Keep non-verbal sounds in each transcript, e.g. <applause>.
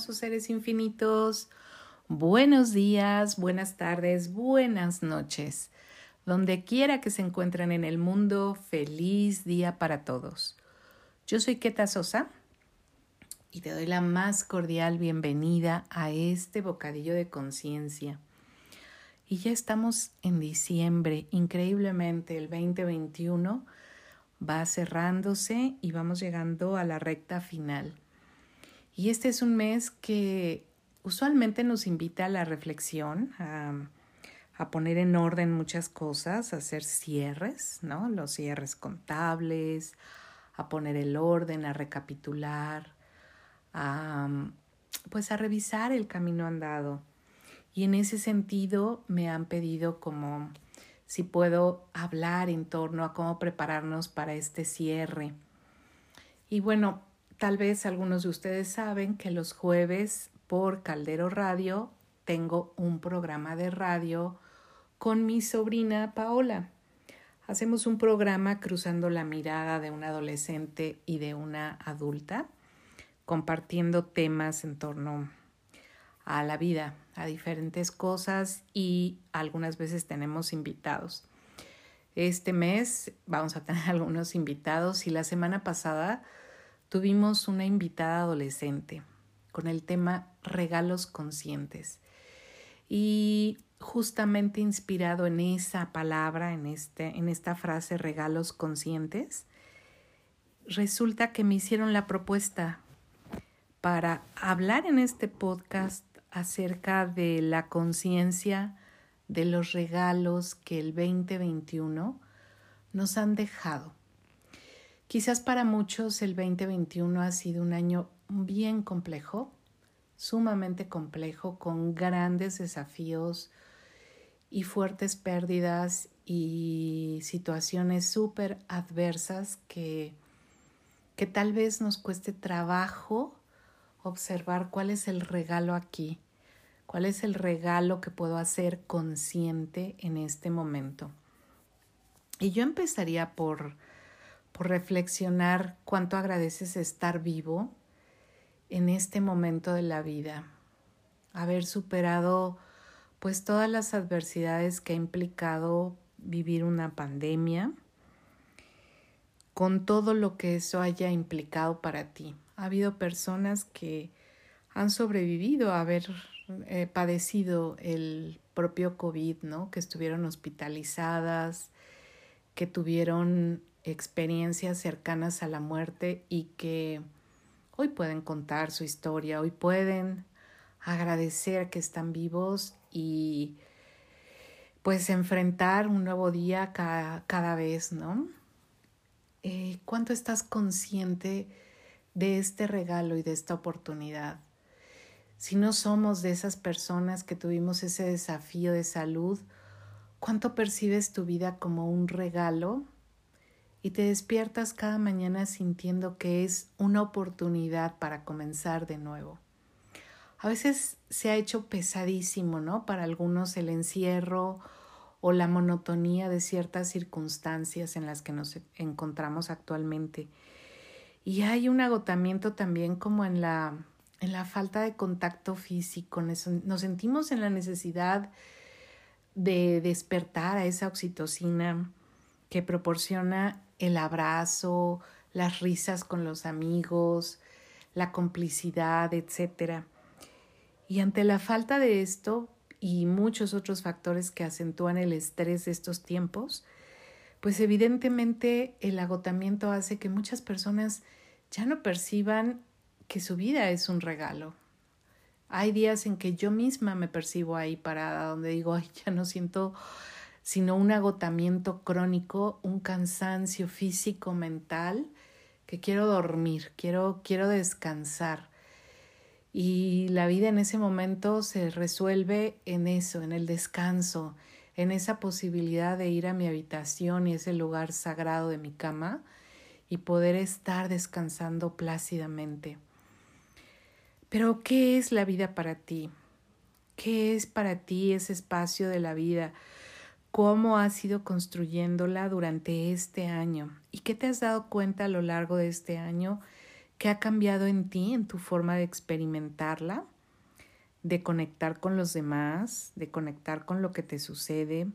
hermosos seres infinitos. Buenos días, buenas tardes, buenas noches. Donde quiera que se encuentren en el mundo, feliz día para todos. Yo soy Keta Sosa y te doy la más cordial bienvenida a este bocadillo de conciencia. Y ya estamos en diciembre, increíblemente el 2021 va cerrándose y vamos llegando a la recta final. Y este es un mes que usualmente nos invita a la reflexión, a, a, poner en orden muchas cosas, a hacer cierres, ¿no? Los cierres contables, a poner el orden, a recapitular, a, pues a revisar el camino andado. Y en ese sentido me han pedido como si puedo hablar en torno a cómo prepararnos para este cierre. Y bueno, tal vez algunos de ustedes saben que los jueves por Caldero Radio tengo un programa de radio con mi sobrina Paola. Hacemos un programa cruzando la mirada de un adolescente y de una adulta, compartiendo temas en torno a la vida, a diferentes cosas y algunas veces tenemos invitados. Este mes vamos a tener <laughs> algunos invitados y la semana pasada tuvimos una invitada adolescente con el tema regalos conscientes. Y justamente inspirado en esa palabra, en, este, en esta frase regalos conscientes, resulta que me hicieron la propuesta para hablar en este podcast acerca de la conciencia de los regalos que el 2021 nos han dejado. Quizás para muchos el 2021 ha sido un año bien complejo, sumamente complejo, con grandes desafíos y fuertes pérdidas y situaciones súper adversas que, que tal vez nos cueste trabajo observar cuál es el regalo aquí, cuál es el regalo que puedo hacer consciente en este momento. Y yo empezaría por, por reflexionar cuánto agradeces estar vivo en este momento de la vida, haber superado pues todas las adversidades que ha implicado vivir una pandemia, con todo lo que eso haya implicado para ti. Ha habido personas que han sobrevivido a haber eh, padecido el propio COVID, ¿no? Que estuvieron hospitalizadas, que tuvieron experiencias cercanas a la muerte y que hoy pueden contar su historia, hoy pueden agradecer que están vivos y pues enfrentar un nuevo día cada, cada vez, ¿no? Eh, ¿Cuánto estás consciente? de este regalo y de esta oportunidad. Si no somos de esas personas que tuvimos ese desafío de salud, ¿cuánto percibes tu vida como un regalo? Y te despiertas cada mañana sintiendo que es una oportunidad para comenzar de nuevo. A veces se ha hecho pesadísimo, ¿no? Para algunos el encierro o la monotonía de ciertas circunstancias en las que nos encontramos actualmente. Y hay un agotamiento también como en la, en la falta de contacto físico. Nos sentimos en la necesidad de despertar a esa oxitocina que proporciona el abrazo, las risas con los amigos, la complicidad, etc. Y ante la falta de esto y muchos otros factores que acentúan el estrés de estos tiempos, pues evidentemente el agotamiento hace que muchas personas ya no perciban que su vida es un regalo. Hay días en que yo misma me percibo ahí parada, donde digo, ay, ya no siento sino un agotamiento crónico, un cansancio físico, mental, que quiero dormir, quiero, quiero descansar. Y la vida en ese momento se resuelve en eso, en el descanso, en esa posibilidad de ir a mi habitación y ese lugar sagrado de mi cama y poder estar descansando plácidamente. Pero, ¿qué es la vida para ti? ¿Qué es para ti ese espacio de la vida? ¿Cómo has ido construyéndola durante este año? ¿Y qué te has dado cuenta a lo largo de este año ¿Qué ha cambiado en ti, en tu forma de experimentarla, de conectar con los demás, de conectar con lo que te sucede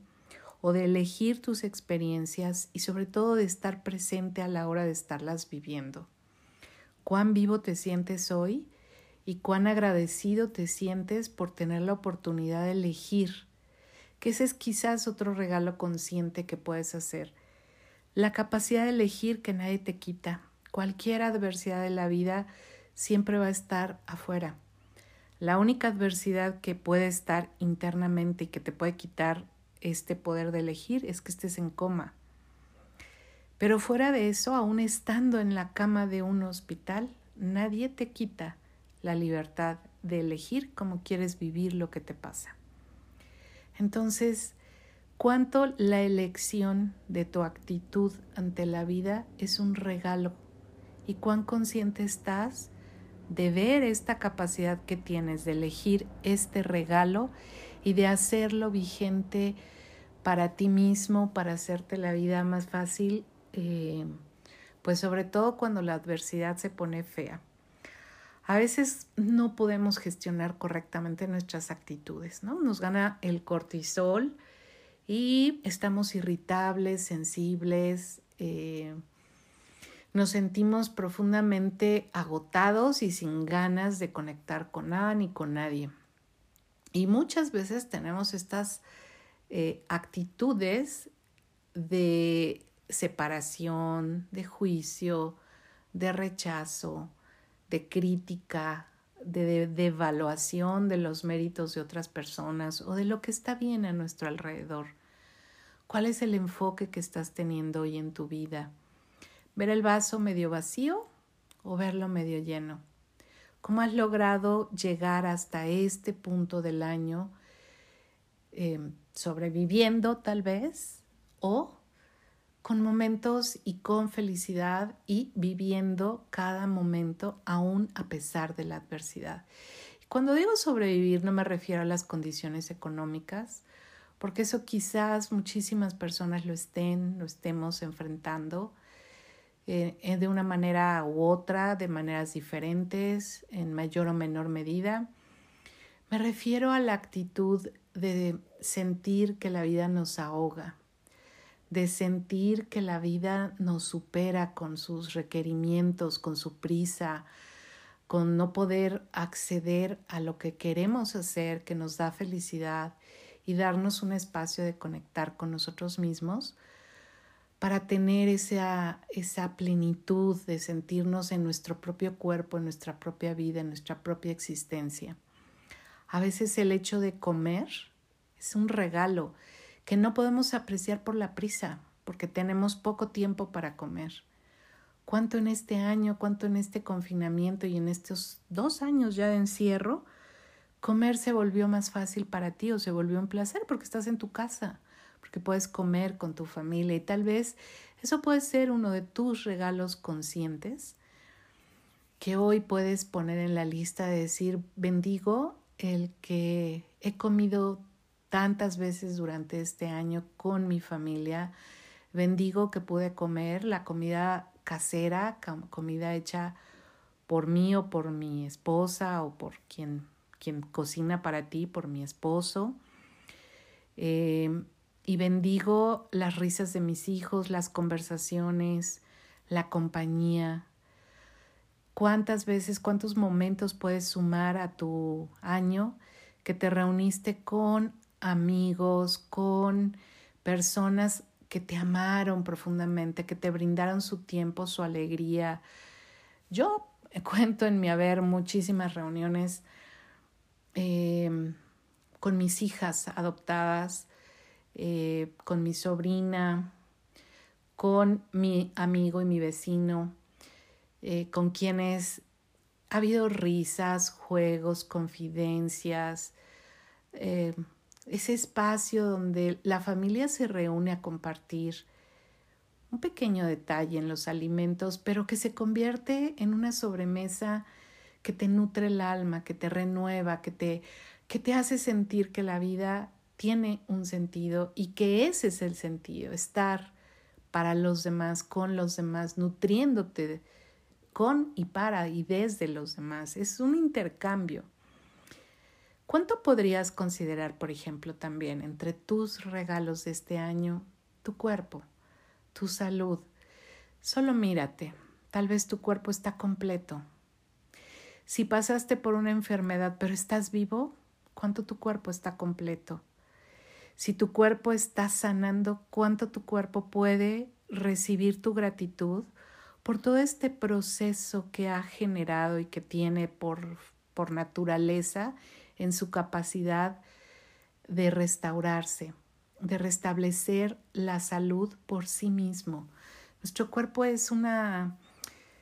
o de elegir tus experiencias y sobre todo de estar presente a la hora de estarlas viviendo? ¿Cuán vivo te sientes hoy y cuán agradecido te sientes por tener la oportunidad de elegir? Que ese es quizás otro regalo consciente que puedes hacer. La capacidad de elegir que nadie te quita Cualquier adversidad de la vida siempre va a estar afuera. La única adversidad que puede estar internamente y que te puede quitar este poder de elegir es que estés en coma. Pero fuera de eso, aún estando en la cama de un hospital, nadie te quita la libertad de elegir cómo quieres vivir lo que te pasa. Entonces, ¿cuánto la elección de tu actitud ante la vida es un regalo y cuán consciente estás de ver esta capacidad que tienes de elegir este regalo y de hacerlo vigente para ti mismo, para hacerte la vida más fácil, eh, pues sobre todo cuando la adversidad se pone fea. A veces no podemos gestionar correctamente nuestras actitudes, ¿no? Nos gana el cortisol y estamos irritables, sensibles, eh, nos sentimos profundamente agotados y sin ganas de conectar con nada ni con nadie. Y muchas veces tenemos estas eh, actitudes de separación, de juicio, de rechazo, de crítica, de, de, de los méritos de otras personas o de lo que está bien a nuestro alrededor. ¿Cuál es el enfoque que estás teniendo hoy en tu vida? ver el vaso medio vacío o verlo medio lleno. ¿Cómo has logrado llegar hasta este punto del año em, sobreviviendo tal vez o con momentos y con felicidad y viviendo cada momento aún a pesar de la adversidad? Cuando digo sobrevivir no me refiero a las condiciones económicas, porque eso quizás muchísimas personas lo estén, lo estemos enfrentando eh, de una manera u otra, de maneras diferentes, en mayor o menor medida. Me refiero a la actitud de sentir que la vida nos ahoga, de sentir que la vida nos supera con sus requerimientos, con su prisa, con no poder acceder a lo que queremos hacer, que nos da felicidad y darnos un espacio de conectar con nosotros mismos para tener esa, esa plenitud de sentirnos en nuestro propio cuerpo, en nuestra propia vida, en nuestra propia existencia. A veces el hecho de comer es un regalo que no podemos apreciar por la prisa, porque tenemos poco tiempo para comer. ¿Cuánto en este año, cuánto en este confinamiento y en estos dos años ya de encierro, comer se volvió más fácil para ti o se volvió un placer porque estás en tu casa? porque puedes comer con tu familia y tal vez eso puede ser uno de tus regalos conscientes que hoy puedes poner en la lista de decir, bendigo el que he comido tantas veces durante este año con mi familia, bendigo que pude comer la comida casera, comida hecha por mí o por mi esposa o por quien, quien cocina para ti, por mi esposo. Eh, y bendigo las risas de mis hijos, las conversaciones, la compañía. ¿Cuántas veces, cuántos momentos puedes sumar a tu año que te reuniste con amigos, con personas que te amaron profundamente, que te brindaron su tiempo, su alegría? Yo <laughs> cuento en mi haber muchísimas reuniones eh, con mis hijas adoptadas, eh, con mi sobrina, con mi amigo y mi vecino, eh, con quienes ha habido risas, juegos, confidencias, eh, ese espacio donde la familia se reúne a compartir un pequeño detalle en los alimentos, pero que se convierte en una sobremesa que te nutre el alma, que te renueva, que te, que te hace sentir que la vida tiene un sentido y que ese es el sentido, estar para los demás, con los demás, nutriéndote con y para y desde los demás. Es un intercambio. ¿Cuánto podrías considerar, por ejemplo, también entre tus regalos de este año, tu cuerpo, tu salud? Solo mírate, tal vez tu cuerpo está completo. Si pasaste por una enfermedad pero estás vivo, ¿cuánto tu cuerpo está completo? Si tu cuerpo está sanando, ¿cuánto tu cuerpo puede recibir tu gratitud por todo este proceso que ha generado y que tiene por, por naturaleza en su capacidad de restaurarse, de restablecer la salud por sí mismo. Nuestro cuerpo es una,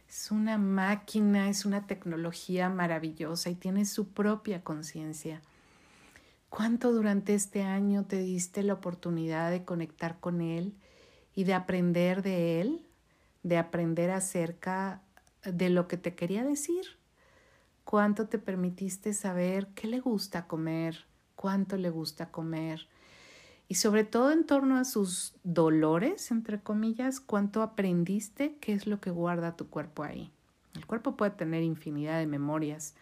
es una máquina, es una tecnología maravillosa y tiene su propia conciencia. ¿Cuánto durante este año te diste la oportunidad de conectar con Él y de aprender de Él, de aprender acerca de lo que te quería decir? Cuánto te permitiste saber qué le gusta comer, cuánto le gusta comer y sobre todo en torno a sus dolores, entre comillas, cuánto aprendiste qué es lo que guarda tu cuerpo ahí. El cuerpo puede tener infinidad de memorias,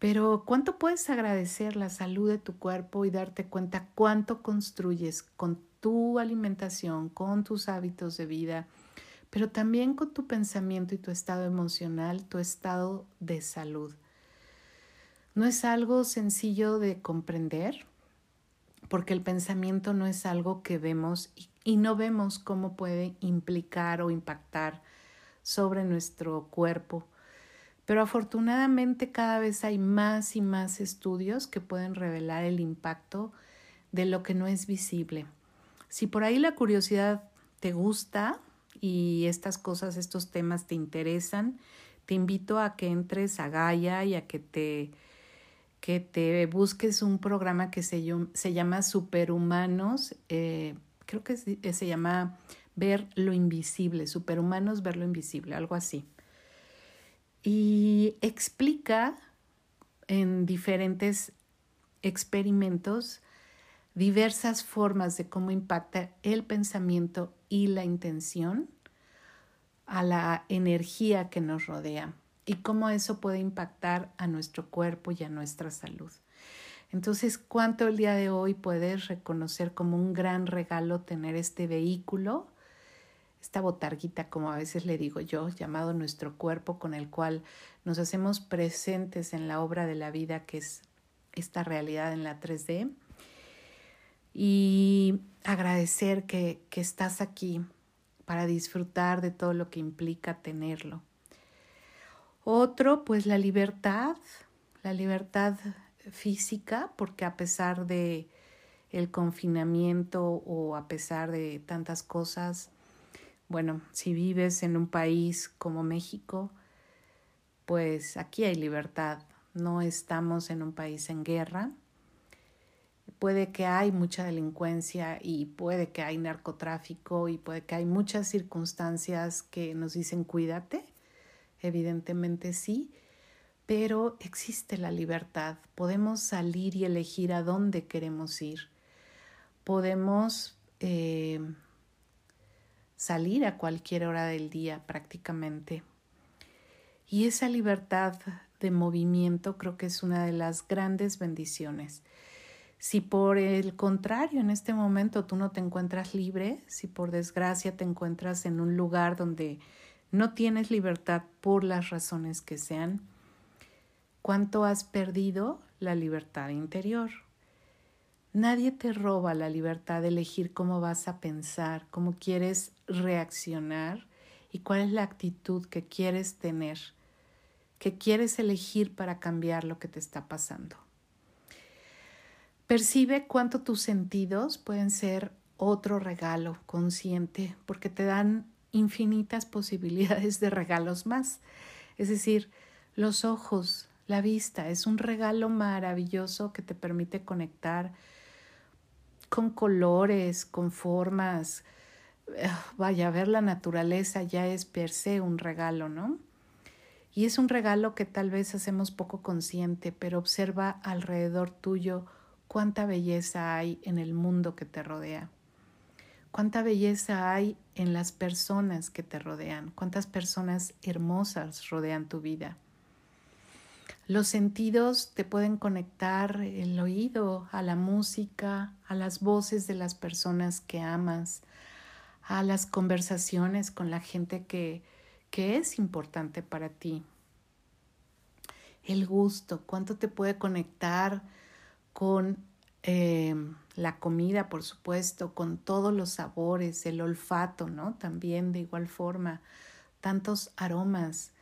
pero cuánto puedes agradecer la salud de tu cuerpo y darte cuenta cuánto construyes con tu alimentación, con tus hábitos de vida, pero también con tu pensamiento y tu estado emocional, tu estado de salud. No es algo sencillo de comprender, porque el pensamiento no es algo que vemos y, no vemos cómo puede implicar o impactar sobre nuestro cuerpo. Pero afortunadamente cada vez hay más y más estudios que pueden revelar el impacto de lo que no es visible. Si por ahí la curiosidad te gusta, y estas cosas, estos temas te interesan, te invito a que entres a Gaia y a que te, que te busques un programa que se, se llama Superhumanos, eh, creo que eh, se llama Ver lo Invisible, Superhumanos, Ver lo Invisible, algo así. Y explica en diferentes experimentos diversas formas de cómo impacta el pensamiento y la intención a la energía que nos rodea y cómo eso puede impactar a nuestro cuerpo y a nuestra salud. Entonces, ¿cuánto el día de hoy puedes reconocer como un gran regalo tener este vehículo, esta botarguita, como a veces le digo yo, llamado nuestro cuerpo, con el cual nos hacemos presentes en la obra de la vida que es esta realidad en la 3D? y agradecer que, que estás aquí para disfrutar de todo lo que implica tenerlo. Otro, pues la libertad, la libertad física, porque a pesar de el confinamiento o a pesar de tantas cosas, bueno, si vives en un país como México, pues aquí hay libertad. No estamos en un país en guerra, puede que hay mucha delincuencia y puede que hay narcotráfico y puede que hay muchas circunstancias que nos dicen cuídate, evidentemente sí, pero existe la libertad, podemos salir y elegir a dónde queremos ir, podemos eh, salir a cualquier hora del día prácticamente. Y esa libertad de movimiento creo que es una de las grandes bendiciones si por el contrario en este momento tú no te encuentras libre, si por desgracia te encuentras en un lugar donde no tienes libertad por las razones que sean, ¿cuánto has perdido la libertad interior? Nadie te roba la libertad de elegir cómo vas a pensar, cómo quieres reaccionar y cuál es la actitud que quieres tener, que quieres elegir para cambiar lo que te está pasando. Percibe cuánto tus sentidos pueden ser otro regalo consciente porque te dan infinitas posibilidades de regalos más. Es decir, los ojos, la vista es un regalo maravilloso que te permite conectar con colores, con formas. <sighs> Vaya, ver la naturaleza ya es per se un regalo, ¿no? Y es un regalo que tal vez hacemos poco consciente, pero observa alrededor tuyo cuánta belleza hay en el mundo que te rodea, cuánta belleza hay en las personas que te rodean, cuántas personas hermosas rodean tu vida. Los sentidos te pueden conectar el oído a la música, a las voces de las personas que amas, a las conversaciones con la gente que, que es importante para ti. El gusto, cuánto te puede conectar con eh, la comida, por supuesto, con todos los sabores, el olfato, ¿no? También de igual forma, tantos aromas.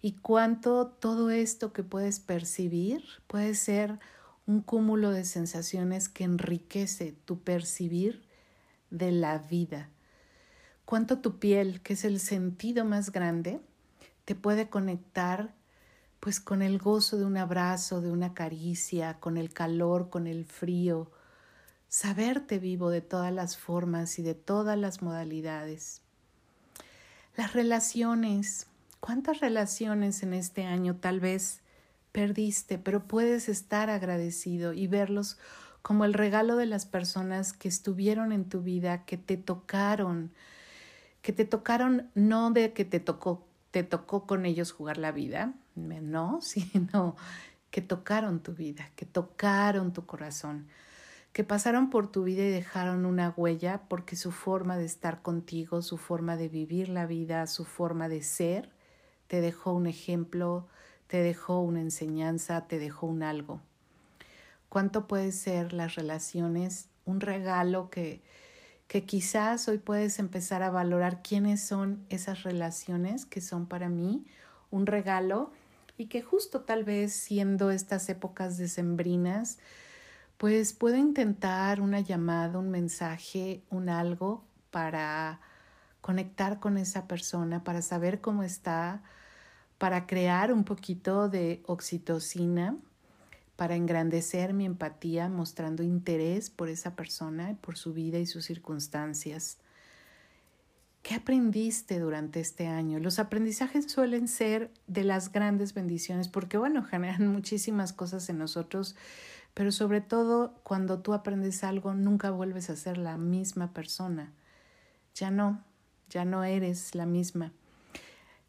Y cuánto todo esto que puedes percibir puede ser un cúmulo de sensaciones que enriquece tu percibir de la vida. Cuánto tu piel, que es el sentido más grande, te puede conectar pues con el gozo de un abrazo, de una caricia, con el calor, con el frío, saberte vivo de todas las formas y de todas las modalidades. Las relaciones, ¿cuántas relaciones en este año tal vez perdiste, pero puedes estar agradecido y verlos como el regalo de las personas que estuvieron en tu vida, que te tocaron, que te tocaron no de que te tocó te tocó con ellos jugar la vida, no, <laughs> sino que tocaron tu vida, que tocaron tu corazón, que pasaron por tu vida y dejaron una huella porque su forma de estar contigo, su forma de vivir la vida, su forma de ser, te dejó un ejemplo, te dejó una enseñanza, te dejó un algo. ¿Cuánto puede ser las relaciones un regalo que, que quizás hoy puedes empezar a valorar quiénes son esas relaciones que son para mí un regalo y que justo tal vez siendo estas épocas decembrinas, pues puedo intentar una llamada, un mensaje, un algo para conectar con esa persona, para saber cómo está, para crear un poquito de oxitocina para engrandecer mi empatía mostrando interés por esa persona, por su vida y sus circunstancias. ¿Qué aprendiste durante este año? Los aprendizajes suelen ser de las grandes bendiciones porque, bueno, <laughs> generan muchísimas cosas en nosotros, pero sobre todo cuando tú aprendes algo, nunca vuelves a ser la misma persona. Ya no, ya no eres la misma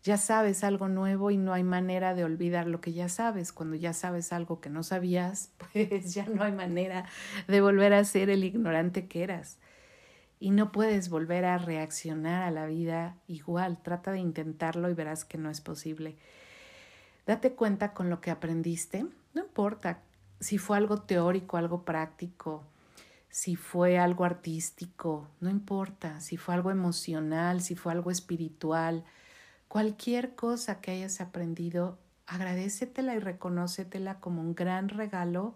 ya sabes algo nuevo y no hay manera de olvidar lo que ya sabes. Cuando ya sabes algo que no sabías, <laughs> pues ya no hay manera de volver a ser el ignorante que eras. Y no puedes volver a reaccionar a la vida igual. Trata de intentarlo y verás que no es posible. Date cuenta con lo que aprendiste. No importa si fue algo teórico, algo práctico, si fue algo artístico, no importa, si fue algo emocional, si fue algo espiritual, Cualquier cosa que hayas aprendido, agradecetela y reconócetela como un gran regalo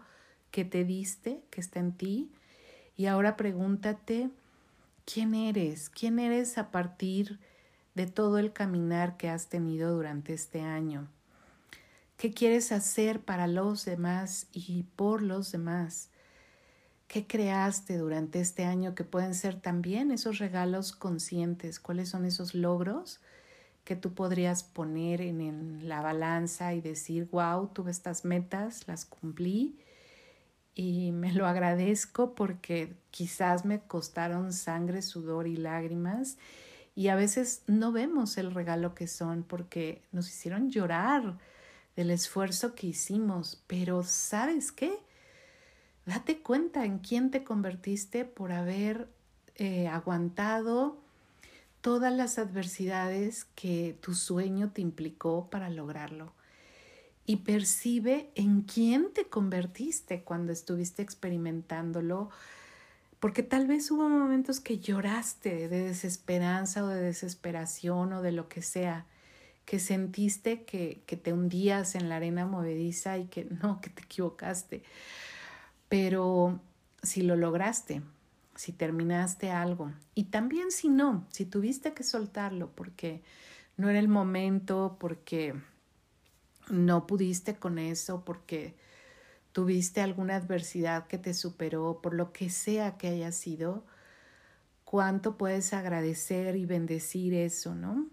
que te diste, que está en ti. Y ahora pregúntate, ¿quién eres? ¿Quién eres a partir de todo el caminar que has tenido durante este año? ¿Qué quieres hacer para los demás y por los demás? ¿Qué creaste durante este año que pueden ser también esos regalos conscientes? ¿Cuáles son esos logros que tú podrías poner en, la balanza y decir, wow, tuve estas metas, las cumplí y me lo agradezco porque quizás me costaron sangre, sudor y lágrimas y a veces no vemos el regalo que son porque nos hicieron llorar del esfuerzo que hicimos, pero ¿sabes qué? Date cuenta en quién te convertiste por haber eh, aguantado todas las adversidades que tu sueño te implicó para lograrlo. Y percibe en quién te convertiste cuando estuviste experimentándolo, porque tal vez hubo momentos que lloraste de desesperanza o de desesperación o de lo que sea, que sentiste que, que te hundías en la arena movediza y que no, que te equivocaste. Pero si lo lograste, si terminaste algo y también si no, si tuviste que soltarlo porque no era el momento, porque no pudiste con eso, porque tuviste alguna adversidad que te superó, por lo que sea que haya sido, cuánto puedes agradecer y bendecir eso, ¿no?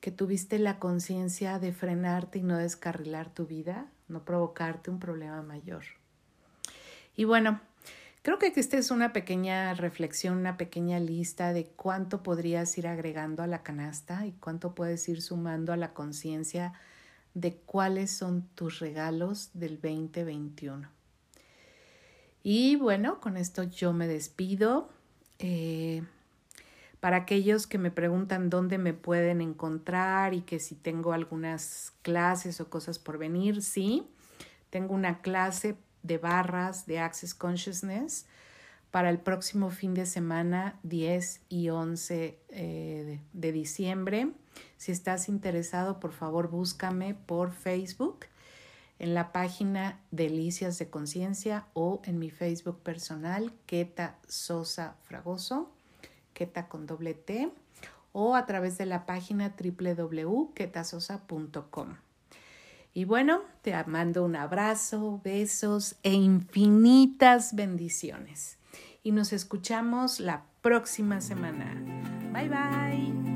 Que tuviste la conciencia de frenarte y no descarrilar tu vida, no provocarte un problema mayor. Y bueno, Creo que esta es una pequeña reflexión, una pequeña lista de cuánto podrías ir agregando a la canasta y cuánto puedes ir sumando a la conciencia de cuáles son tus regalos del 2021. Y bueno, con esto yo me despido. Eh, para aquellos que me preguntan dónde me pueden encontrar y que si tengo algunas clases o cosas por venir, sí, tengo una clase de barras de Access Consciousness para el próximo fin de semana 10 y 11 eh, de, diciembre. Si estás interesado, por favor búscame por Facebook en la página Delicias de Conciencia o en mi Facebook personal, Keta Sosa Fragoso, Keta con doble T, o a través de la página www.ketasosa.com. Y bueno, te mando un abrazo, besos e infinitas bendiciones. Y nos escuchamos la próxima semana. Bye bye.